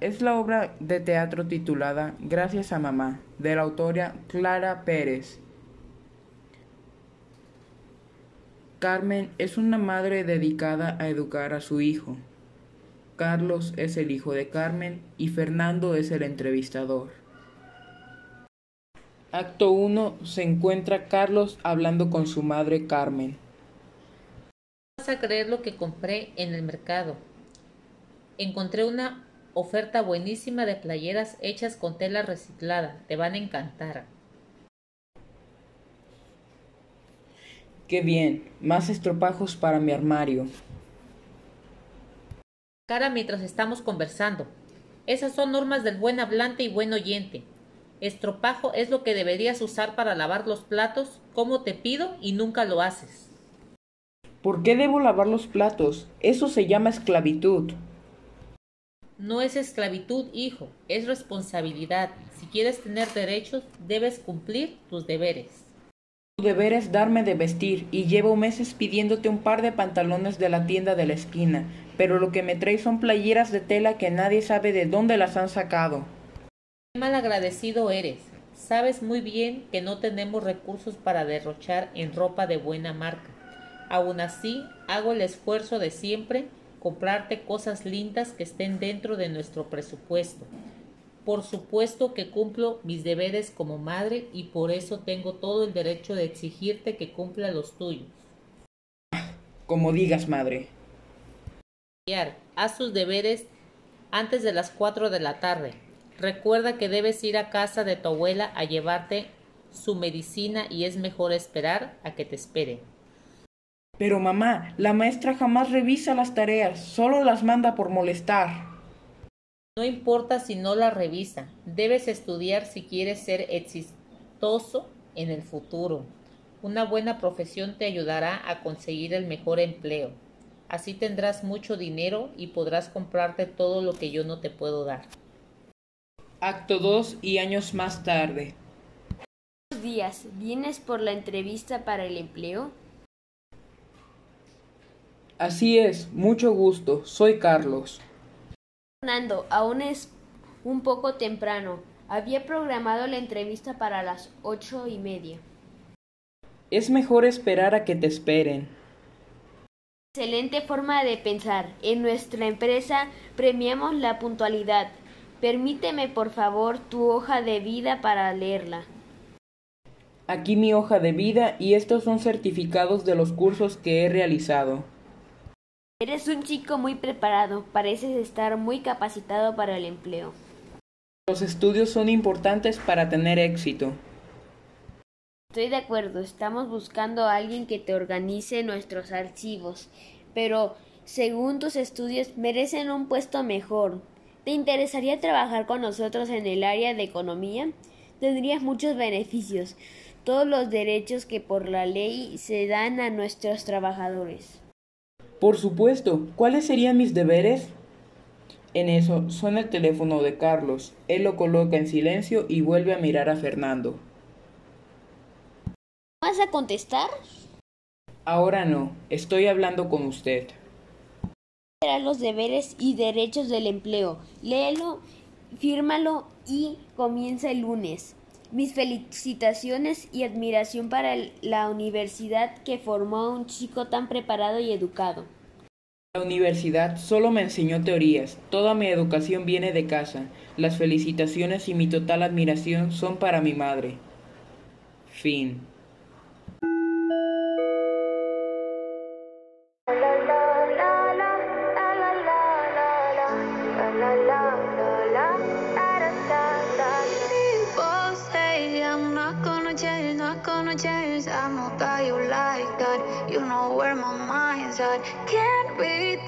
Es la obra de teatro titulada Gracias a Mamá, de la autora Clara Pérez. Carmen es una madre dedicada a educar a su hijo. Carlos es el hijo de Carmen y Fernando es el entrevistador. Acto 1 se encuentra Carlos hablando con su madre Carmen. Vas a creer lo que compré en el mercado. Encontré una oferta buenísima de playeras hechas con tela reciclada. Te van a encantar. Qué bien, más estropajos para mi armario. Cara mientras estamos conversando. Esas son normas del buen hablante y buen oyente. Estropajo es lo que deberías usar para lavar los platos, como te pido, y nunca lo haces. ¿Por qué debo lavar los platos? Eso se llama esclavitud. No es esclavitud, hijo, es responsabilidad. Si quieres tener derechos, debes cumplir tus deberes. Tu deber es darme de vestir y llevo meses pidiéndote un par de pantalones de la tienda de la esquina, pero lo que me traes son playeras de tela que nadie sabe de dónde las han sacado. Qué mal agradecido eres. Sabes muy bien que no tenemos recursos para derrochar en ropa de buena marca. Aún así, hago el esfuerzo de siempre comprarte cosas lindas que estén dentro de nuestro presupuesto. Por supuesto que cumplo mis deberes como madre y por eso tengo todo el derecho de exigirte que cumpla los tuyos. Como digas, madre. Haz tus deberes antes de las 4 de la tarde. Recuerda que debes ir a casa de tu abuela a llevarte su medicina y es mejor esperar a que te espere. Pero mamá, la maestra jamás revisa las tareas, solo las manda por molestar. No importa si no las revisa, debes estudiar si quieres ser exitoso en el futuro. Una buena profesión te ayudará a conseguir el mejor empleo. Así tendrás mucho dinero y podrás comprarte todo lo que yo no te puedo dar. Acto 2 y años más tarde. Buenos días, ¿vienes por la entrevista para el empleo? Así es, mucho gusto, soy Carlos. Fernando, aún es un poco temprano. Había programado la entrevista para las ocho y media. Es mejor esperar a que te esperen. Excelente forma de pensar. En nuestra empresa premiamos la puntualidad. Permíteme, por favor, tu hoja de vida para leerla. Aquí mi hoja de vida y estos son certificados de los cursos que he realizado. Eres un chico muy preparado, pareces estar muy capacitado para el empleo. Los estudios son importantes para tener éxito. Estoy de acuerdo, estamos buscando a alguien que te organice nuestros archivos, pero según tus estudios merecen un puesto mejor. ¿Te interesaría trabajar con nosotros en el área de economía? Tendrías muchos beneficios, todos los derechos que por la ley se dan a nuestros trabajadores. Por supuesto. ¿Cuáles serían mis deberes? En eso suena el teléfono de Carlos. Él lo coloca en silencio y vuelve a mirar a Fernando. ¿Vas a contestar? Ahora no. Estoy hablando con usted. Serán los deberes y derechos del empleo. Léelo, fírmalo y comienza el lunes. Mis felicitaciones y admiración para la universidad que formó a un chico tan preparado y educado. La universidad solo me enseñó teorías, toda mi educación viene de casa. Las felicitaciones y mi total admiración son para mi madre. Fin. Change. I know that you like that. You know where my mind's at. Can't read.